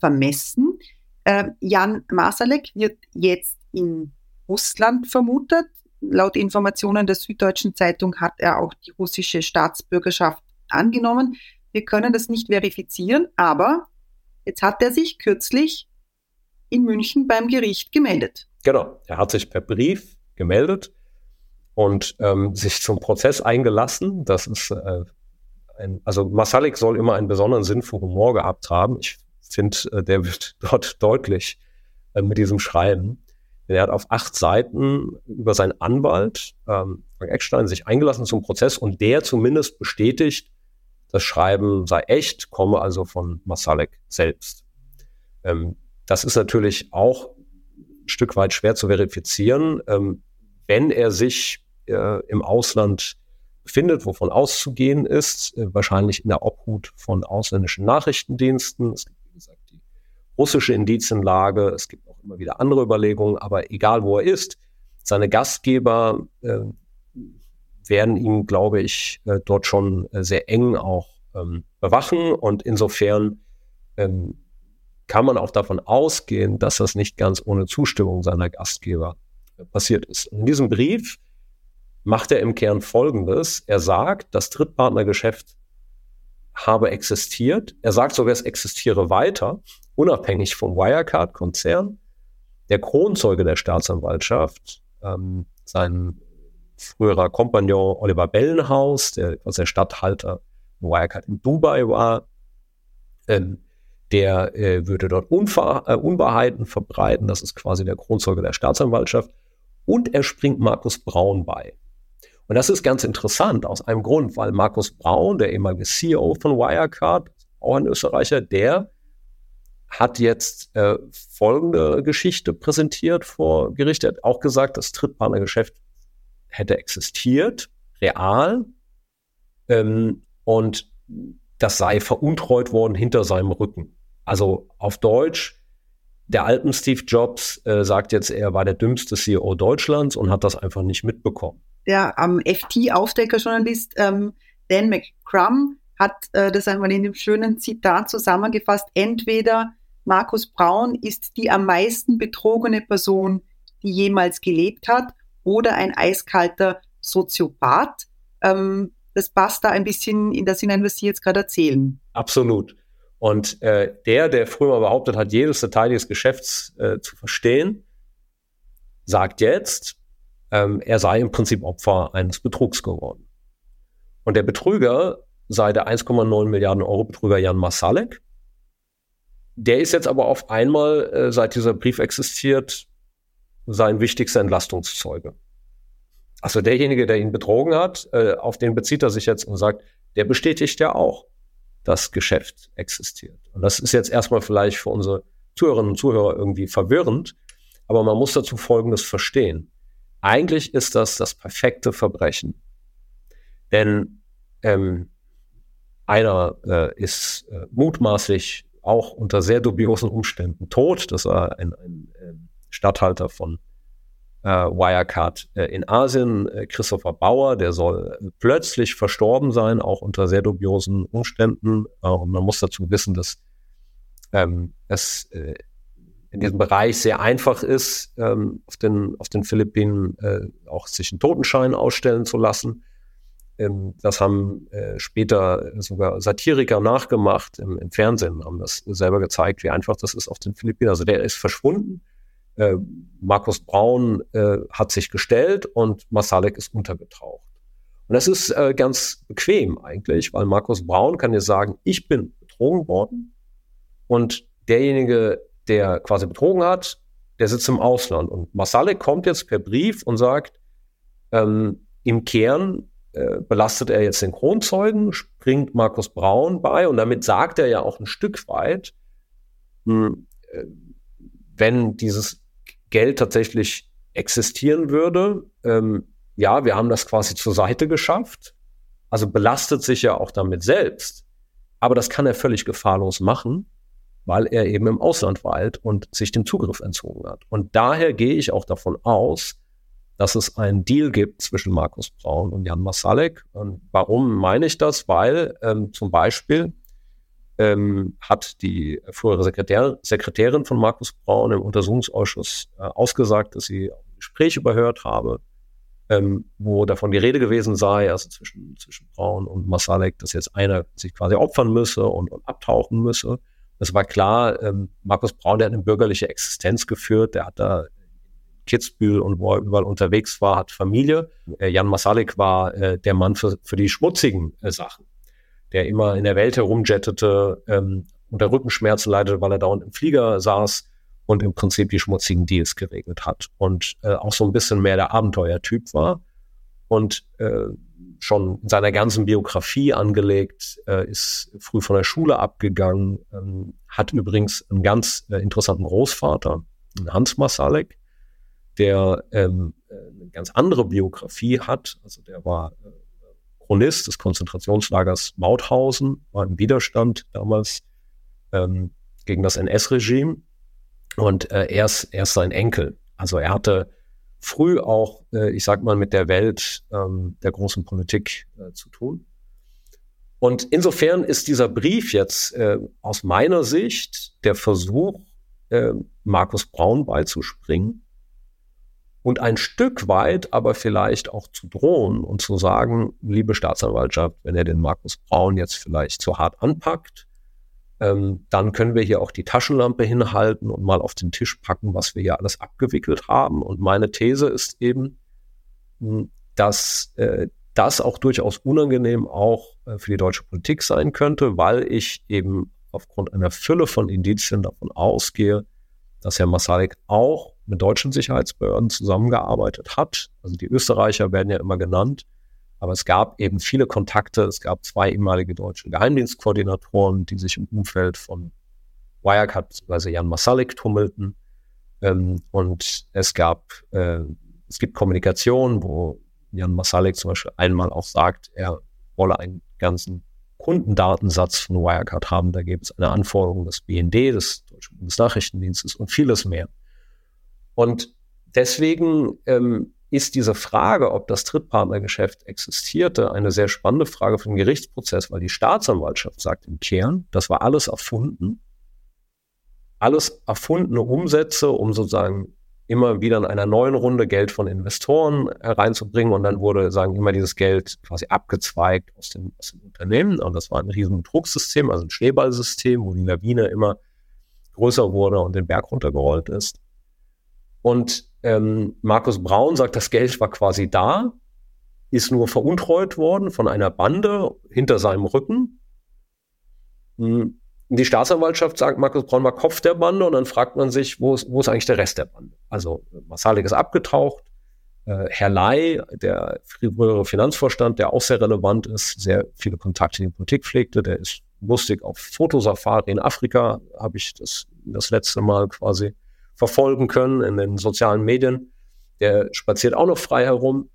vermessen. Äh, Jan Masalek wird jetzt in Russland vermutet laut Informationen der Süddeutschen Zeitung hat er auch die russische Staatsbürgerschaft angenommen. Wir können das nicht verifizieren, aber jetzt hat er sich kürzlich in München beim Gericht gemeldet. Genau, er hat sich per Brief gemeldet und ähm, sich zum Prozess eingelassen. Das ist äh, ein, also Masalik soll immer einen besonderen Sinn für Humor gehabt haben. Ich finde, äh, der wird <laughs> dort deutlich äh, mit diesem Schreiben. Er hat auf acht Seiten über seinen Anwalt, ähm, Frank Eckstein, sich eingelassen zum Prozess und der zumindest bestätigt, das Schreiben sei echt, komme also von Masalek selbst. Ähm, das ist natürlich auch ein Stück weit schwer zu verifizieren. Ähm, wenn er sich äh, im Ausland befindet, wovon auszugehen ist, äh, wahrscheinlich in der Obhut von ausländischen Nachrichtendiensten. Es gibt, wie gesagt, die russische Indizienlage, es gibt auch immer wieder andere Überlegungen, aber egal wo er ist, seine Gastgeber äh, werden ihn, glaube ich, äh, dort schon äh, sehr eng auch ähm, bewachen und insofern ähm, kann man auch davon ausgehen, dass das nicht ganz ohne Zustimmung seiner Gastgeber äh, passiert ist. In diesem Brief macht er im Kern Folgendes. Er sagt, das Drittpartnergeschäft habe existiert. Er sagt sogar, es existiere weiter unabhängig vom Wirecard-Konzern. Der Kronzeuge der Staatsanwaltschaft, ähm, sein früherer Kompagnon Oliver Bellenhaus, der was der Stadthalter Wirecard in Dubai war, ähm, der äh, würde dort Unver äh, Unwahrheiten verbreiten. Das ist quasi der Kronzeuge der Staatsanwaltschaft. Und er springt Markus Braun bei. Und das ist ganz interessant aus einem Grund, weil Markus Braun, der ehemalige CEO von Wirecard, auch ein Österreicher, der hat jetzt äh, folgende Geschichte präsentiert vor Gericht. Er hat auch gesagt, das Trittpartnergeschäft hätte existiert, real, ähm, und das sei veruntreut worden hinter seinem Rücken. Also auf Deutsch, der alten Steve Jobs äh, sagt jetzt, er war der dümmste CEO Deutschlands und hat das einfach nicht mitbekommen. Der am FT-Aufdeckerjournalist ähm, Dan McCrum hat äh, das einmal in dem schönen Zitat zusammengefasst. Entweder Markus Braun ist die am meisten betrogene Person, die jemals gelebt hat, oder ein eiskalter Soziopath. Ähm, das passt da ein bisschen in das hinein, was Sie jetzt gerade erzählen. Absolut. Und äh, der, der früher mal behauptet hat, jedes Detail des Geschäfts äh, zu verstehen, sagt jetzt, ähm, er sei im Prinzip Opfer eines Betrugs geworden. Und der Betrüger sei der 1,9 Milliarden Euro Betrüger Jan Masalek. Der ist jetzt aber auf einmal, äh, seit dieser Brief existiert, sein wichtigster Entlastungszeuge. Also derjenige, der ihn betrogen hat, äh, auf den bezieht er sich jetzt und sagt, der bestätigt ja auch, dass Geschäft existiert. Und das ist jetzt erstmal vielleicht für unsere Zuhörerinnen und Zuhörer irgendwie verwirrend, aber man muss dazu Folgendes verstehen. Eigentlich ist das das perfekte Verbrechen. Denn ähm, einer äh, ist äh, mutmaßlich auch unter sehr dubiosen Umständen tot. Das war ein, ein, ein ähm, Statthalter von äh, Wirecard äh, in Asien, äh, Christopher Bauer, der soll plötzlich verstorben sein, auch unter sehr dubiosen Umständen. und man muss dazu wissen, dass ähm, es äh, in diesem Bereich sehr einfach ist, ähm, auf, den, auf den Philippinen äh, auch sich einen Totenschein ausstellen zu lassen. Ähm, das haben später sogar Satiriker nachgemacht im, im, Fernsehen, haben das selber gezeigt, wie einfach das ist auf den Philippinen. Also der ist verschwunden. Äh, Markus Braun äh, hat sich gestellt und Masalek ist untergetaucht. Und das ist äh, ganz bequem eigentlich, weil Markus Braun kann ja sagen, ich bin betrogen worden und derjenige, der quasi betrogen hat, der sitzt im Ausland. Und Masalek kommt jetzt per Brief und sagt, ähm, im Kern äh, belastet er jetzt den Kronzeugen, springt Markus Braun bei und damit sagt er ja auch ein Stück weit, mh, hm, äh, wenn dieses Geld tatsächlich existieren würde, ähm, ja, wir haben das quasi zur Seite geschafft, also belastet sich ja auch damit selbst, aber das kann er völlig gefahrlos machen, weil er eben im Ausland weilt und sich dem Zugriff entzogen hat. Und daher gehe ich auch davon aus, dass es einen Deal gibt zwischen Markus Braun und Jan Masalek. Und warum meine ich das? Weil ähm, zum Beispiel ähm, hat die frühere Sekretär, Sekretärin von Markus Braun im Untersuchungsausschuss äh, ausgesagt, dass sie ein Gespräch überhört habe, ähm, wo davon die Rede gewesen sei, also zwischen, zwischen Braun und Masalek, dass jetzt einer sich quasi opfern müsse und, und abtauchen müsse. Es war klar, ähm, Markus Braun, der hat eine bürgerliche Existenz geführt, der hat da Kitzbühel und wo er überall unterwegs war, hat Familie. Äh, Jan Masalik war äh, der Mann für, für die schmutzigen äh, Sachen, der immer in der Welt herumjettete, ähm, unter Rückenschmerzen leidete, weil er dauernd im Flieger saß und im Prinzip die schmutzigen Deals geregelt hat und äh, auch so ein bisschen mehr der Abenteuertyp war und äh, schon in seiner ganzen Biografie angelegt, äh, ist früh von der Schule abgegangen, ähm, hat übrigens einen ganz äh, interessanten Großvater, Hans Masalek, der ähm, eine ganz andere Biografie hat. Also der war äh, Chronist des Konzentrationslagers Mauthausen, war im Widerstand damals ähm, gegen das NS-Regime und äh, er, ist, er ist sein Enkel. Also er hatte früh auch, äh, ich sag mal, mit der Welt ähm, der großen Politik äh, zu tun. Und insofern ist dieser Brief jetzt äh, aus meiner Sicht der Versuch, äh, Markus Braun beizuspringen und ein Stück weit aber vielleicht auch zu drohen und zu sagen, liebe Staatsanwaltschaft, wenn er den Markus Braun jetzt vielleicht zu hart anpackt, ähm, dann können wir hier auch die Taschenlampe hinhalten und mal auf den Tisch packen, was wir hier alles abgewickelt haben. Und meine These ist eben, hm, dass äh, das auch durchaus unangenehm auch äh, für die deutsche Politik sein könnte, weil ich eben aufgrund einer Fülle von Indizien davon ausgehe, dass Herr Masalek auch mit deutschen Sicherheitsbehörden zusammengearbeitet hat. Also die Österreicher werden ja immer genannt. Aber es gab eben viele Kontakte. Es gab zwei ehemalige deutsche Geheimdienstkoordinatoren, die sich im Umfeld von Wirecard bzw. Jan Masalik tummelten. Ähm, und es gab, äh, es gibt Kommunikation, wo Jan Masalik zum Beispiel einmal auch sagt, er wolle einen ganzen Kundendatensatz von Wirecard haben. Da gibt es eine Anforderung des BND, des Deutschen Bundesnachrichtendienstes und vieles mehr. Und deswegen ähm, ist diese Frage, ob das Drittpartnergeschäft existierte, eine sehr spannende Frage für den Gerichtsprozess, weil die Staatsanwaltschaft sagt im Kern, das war alles erfunden. Alles erfundene Umsätze, um sozusagen immer wieder in einer neuen Runde Geld von Investoren hereinzubringen und dann wurde, sagen immer, dieses Geld quasi abgezweigt aus dem, aus dem Unternehmen und das war ein riesen Drucksystem, also ein Schneeballsystem, wo die Lawine immer größer wurde und den Berg runtergerollt ist. Und ähm, Markus Braun sagt, das Geld war quasi da, ist nur veruntreut worden von einer Bande hinter seinem Rücken. Hm, die Staatsanwaltschaft sagt, Markus Braun war Kopf der Bande und dann fragt man sich, wo ist, wo ist eigentlich der Rest der Bande? Also Massalik ist abgetaucht, äh, Herr Lai, der frühere Finanzvorstand, der auch sehr relevant ist, sehr viele Kontakte in die Politik pflegte, der ist lustig auf Fotosafari in Afrika, habe ich das, das letzte Mal quasi verfolgen können in den sozialen Medien. Der spaziert auch noch frei herum.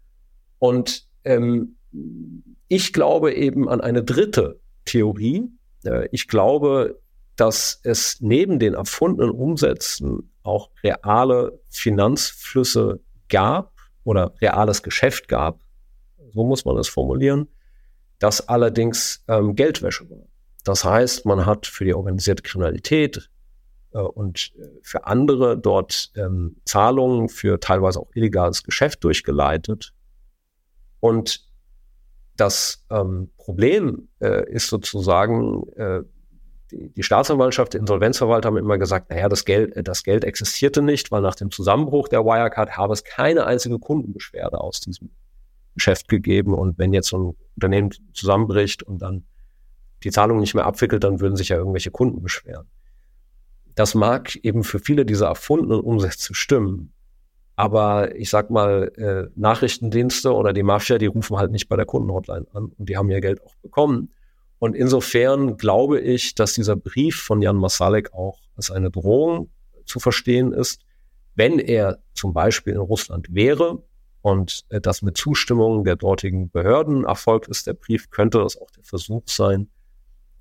Und ähm, ich glaube eben an eine dritte Theorie, äh, ich glaube, dass es neben den erfundenen Umsätzen auch reale Finanzflüsse gab oder reales Geschäft gab, so muss man es formulieren, das allerdings ähm, Geldwäsche war. Das heißt, man hat für die organisierte Kriminalität und äh, für andere dort ähm, Zahlungen für teilweise auch illegales Geschäft durchgeleitet. Und das ähm, Problem äh, ist sozusagen, äh, die, die, Staatsanwaltschaft, die Insolvenzverwalter haben immer gesagt, naja, das Geld, äh, das Geld existierte nicht, weil nach dem Zusammenbruch der Wirecard habe es keine einzige Kundenbeschwerde aus diesem Geschäft gegeben. Und wenn jetzt so ein Unternehmen zusammenbricht und dann die Zahlung nicht mehr abwickelt, dann würden sich ja irgendwelche Kunden beschweren. Das mag eben für viele dieser erfundenen Umsätze stimmen. Aber ich sag mal, äh, Nachrichtendienste oder die Mafia, die rufen halt nicht bei der Kundenhotline an und die haben ihr Geld auch bekommen. Und insofern glaube ich, dass dieser Brief von Jan Masalek auch als eine Drohung zu verstehen ist, wenn er zum Beispiel in Russland wäre und äh, das mit Zustimmung der dortigen Behörden erfolgt ist, der Brief, könnte das auch der Versuch sein,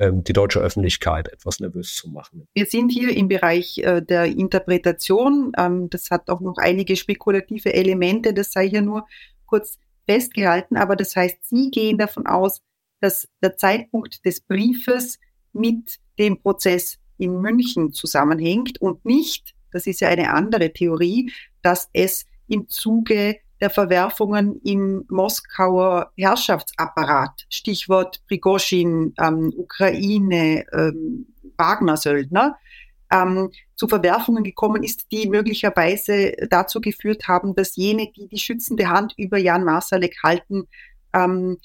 die deutsche Öffentlichkeit etwas nervös zu machen. Wir sind hier im Bereich äh, der Interpretation. Ähm, das hat auch noch einige spekulative Elemente, das sei hier nur kurz festgehalten. Aber das heißt, Sie gehen davon aus, dass der Zeitpunkt des Briefes mit dem Prozess in München zusammenhängt und nicht, das ist ja eine andere Theorie, dass es im Zuge der Verwerfungen im Moskauer Herrschaftsapparat, Stichwort Prigozhin, ähm, Ukraine, ähm, Wagner-Söldner, ähm, zu Verwerfungen gekommen ist, die möglicherweise dazu geführt haben, dass jene, die die schützende Hand über Jan Marsalek halten, ähm,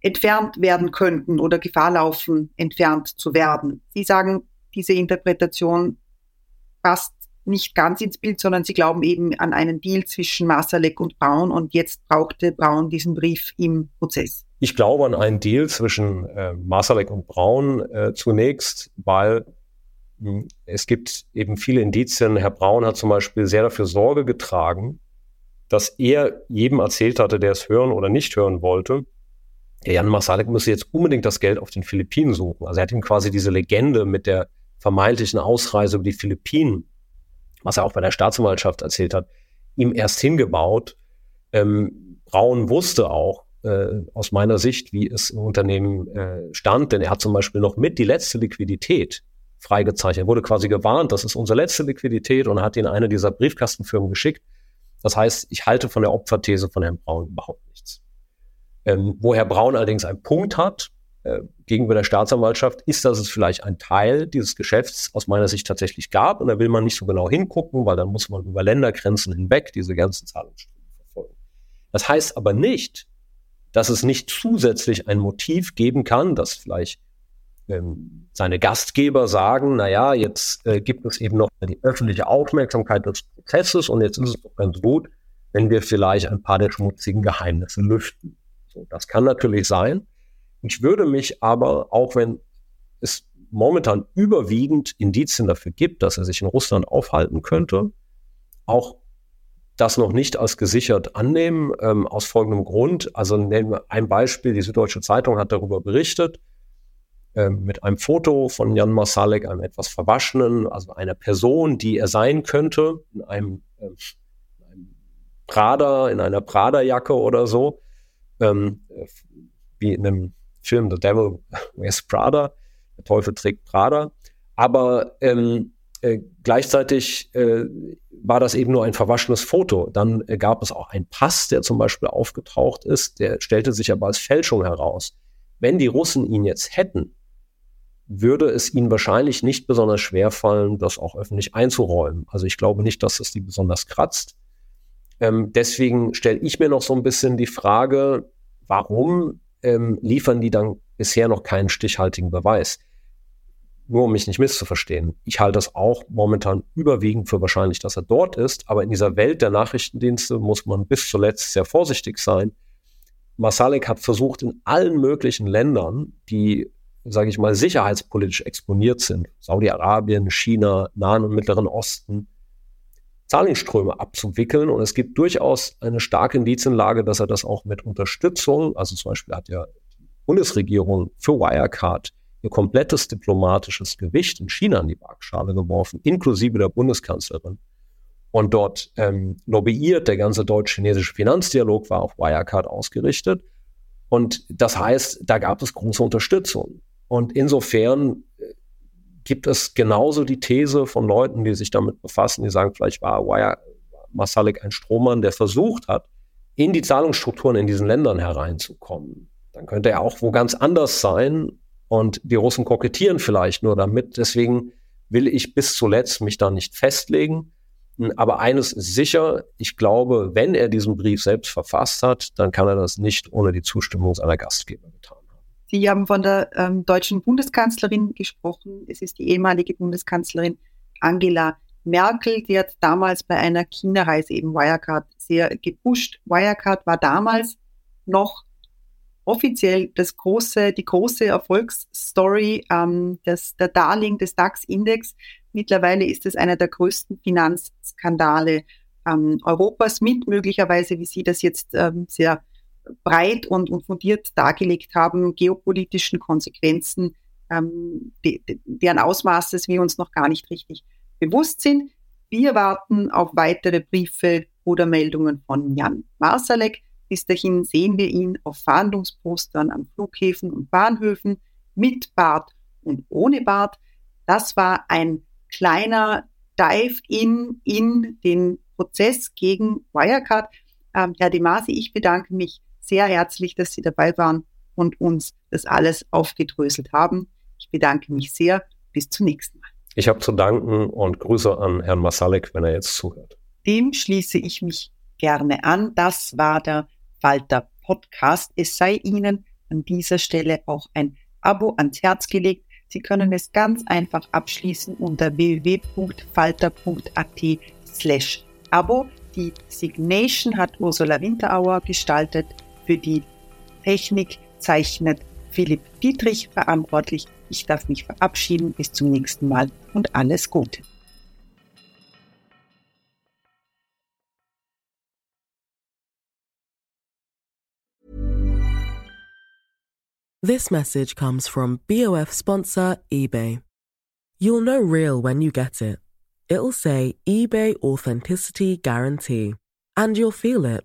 entfernt werden könnten oder Gefahr laufen, entfernt zu werden. Sie sagen, diese Interpretation passt nicht ganz ins Bild, sondern sie glauben eben an einen Deal zwischen Masalek und Braun und jetzt brauchte Braun diesen Brief im Prozess. Ich glaube an einen Deal zwischen äh, Masalek und Braun äh, zunächst, weil mh, hm, es gibt eben viele Indizien. Herr Braun hat zum Beispiel sehr dafür Sorge getragen, dass er jedem erzählt hatte, der es hören oder nicht hören wollte, der Jan Masalek müsse jetzt unbedingt das Geld auf den Philippinen suchen. Also er hat ihm quasi diese Legende mit der vermeintlichen Ausreise über die Philippinen was er auch bei der Staatsanwaltschaft erzählt hat, ihm erst hingebaut. Ähm, Braun wusste auch äh, aus meiner Sicht, wie es im Unternehmen äh, stand, denn er hat zum Beispiel noch mit die letzte Liquidität freigezeichnet. Er wurde quasi gewarnt, das ist unsere letzte Liquidität und hat ihn eine dieser Briefkastenfirmen geschickt. Das heißt, ich halte von der Opferthese von Herrn Braun überhaupt nichts. Ähm, wo Herr Braun allerdings einen Punkt hat, gegenüber der Staatsanwaltschaft ist, dass es vielleicht ein Teil dieses Geschäfts aus meiner Sicht tatsächlich gab. Und da will man nicht so genau hingucken, weil dann muss man über Ländergrenzen hinweg diese ganzen Zahlungsströme verfolgen. Das heißt aber nicht, dass es nicht zusätzlich ein Motiv geben kann, dass vielleicht ähm, seine Gastgeber sagen, na ja, jetzt äh, gibt es eben noch die öffentliche Aufmerksamkeit des Prozesses und jetzt ist es doch ganz gut, wenn wir vielleicht ein paar der schmutzigen Geheimnisse lüften. So, das kann natürlich sein. Ich würde mich aber, auch wenn es momentan überwiegend Indizien dafür gibt, dass er sich in Russland aufhalten könnte, auch das noch nicht als gesichert annehmen, ähm, aus folgendem Grund. Also nehmen wir ein Beispiel, die Süddeutsche Zeitung hat darüber berichtet, ähm, mit einem Foto von Jan Masalek, einem etwas verwaschenen, also einer Person, die er sein könnte, in einem, ähm, in einem Prada, in einer Prada-Jacke oder so, ähm, wie in einem Film The Devil Wears Prada, der Teufel trägt Prada. Aber ähm, äh, gleichzeitig äh, war das eben nur ein verwaschenes Foto. Dann äh, gab es auch einen Pass, der zum Beispiel aufgetaucht ist, der stellte sich aber als Fälschung heraus. Wenn die Russen ihn jetzt hätten, würde es ihnen wahrscheinlich nicht besonders schwer fallen, das auch öffentlich einzuräumen. Also ich glaube nicht, dass es die besonders kratzt. Ähm, deswegen stelle ich mir noch so ein bisschen die Frage, warum ähm, liefern die dann bisher noch keinen stichhaltigen Beweis? Nur um mich nicht misszuverstehen. Ich halte das auch momentan überwiegend für wahrscheinlich, dass er dort ist, aber in dieser Welt der Nachrichtendienste muss man bis zuletzt sehr vorsichtig sein. Masalek hat versucht, in allen möglichen Ländern, die sage ich mal, sicherheitspolitisch exponiert sind, Saudi-Arabien, China, Nahen und Mittleren Osten, Zahlungsströme abzuwickeln. Und es gibt durchaus eine starke Indizienlage, dass er das auch mit Unterstützung, also zum Beispiel hat ja die Bundesregierung für Wirecard ihr komplettes diplomatisches Gewicht in China in die Waagschale geworfen, inklusive der Bundeskanzlerin. Und dort ähm, lobbyiert, der ganze deutsch-chinesische Finanzdialog war auf Wirecard ausgerichtet. Und das heißt, da gab es große Unterstützung. Und insofern äh, gibt es genauso die These von Leuten, die sich damit befassen, die sagen, vielleicht war Wire Masalik ein Strohmann, der versucht hat, in die Zahlungsstrukturen in diesen Ländern hereinzukommen. Dann könnte er auch wo ganz anders sein und die Russen kokettieren vielleicht nur damit. Deswegen will ich bis zuletzt mich da nicht festlegen. Aber eines ist sicher, ich glaube, wenn er diesen Brief selbst verfasst hat, dann kann er das nicht ohne die Zustimmung seiner Gastgeber getan. Sie haben von der ähm, deutschen Bundeskanzlerin gesprochen. Es ist die ehemalige Bundeskanzlerin Angela Merkel, die hat damals bei einer China-Reise eben Wirecard sehr gepusht. Wirecard war damals noch offiziell das große, die große Erfolgsstory, ähm, das, der Darling des DAX-Index. Mittlerweile ist es einer der größten Finanzskandale ähm, Europas mit möglicherweise, wie Sie das jetzt ähm, sehr breit und, und fundiert dargelegt haben, geopolitischen Konsequenzen, ähm, de, de, deren Ausmaßes wir uns noch gar nicht richtig bewusst sind. Wir warten auf weitere Briefe oder Meldungen von Jan Marsalek. Bis dahin sehen wir ihn auf Fahndungspostern an Flughäfen und Bahnhöfen mit Bart und ohne Bart. Das war ein kleiner Dive-In in den Prozess gegen Wirecard. Ähm, Herr De Masi, ich bedanke mich sehr herzlich, dass Sie dabei waren und uns das alles aufgedröselt haben. Ich bedanke mich sehr. Bis zum nächsten Mal. Ich habe zu danken und Grüße an Herrn Masalek, wenn er jetzt zuhört. Dem schließe ich mich gerne an. Das war der Falter Podcast. Es sei Ihnen an dieser Stelle auch ein Abo ans Herz gelegt. Sie können es ganz einfach abschließen unter www.falter.at slash Abo. Die Signation hat Ursula Winterauer gestaltet. Für die Technik zeichnet Philipp Dietrich verantwortlich. Ich darf mich verabschieden. Bis zum nächsten Mal und alles Gute. This message comes from BOF sponsor eBay. You'll know real when you get it. It'll say eBay Authenticity Guarantee. And you'll feel it.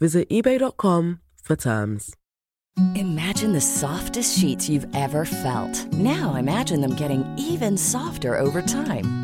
Visit eBay.com for terms. Imagine the softest sheets you've ever felt. Now imagine them getting even softer over time.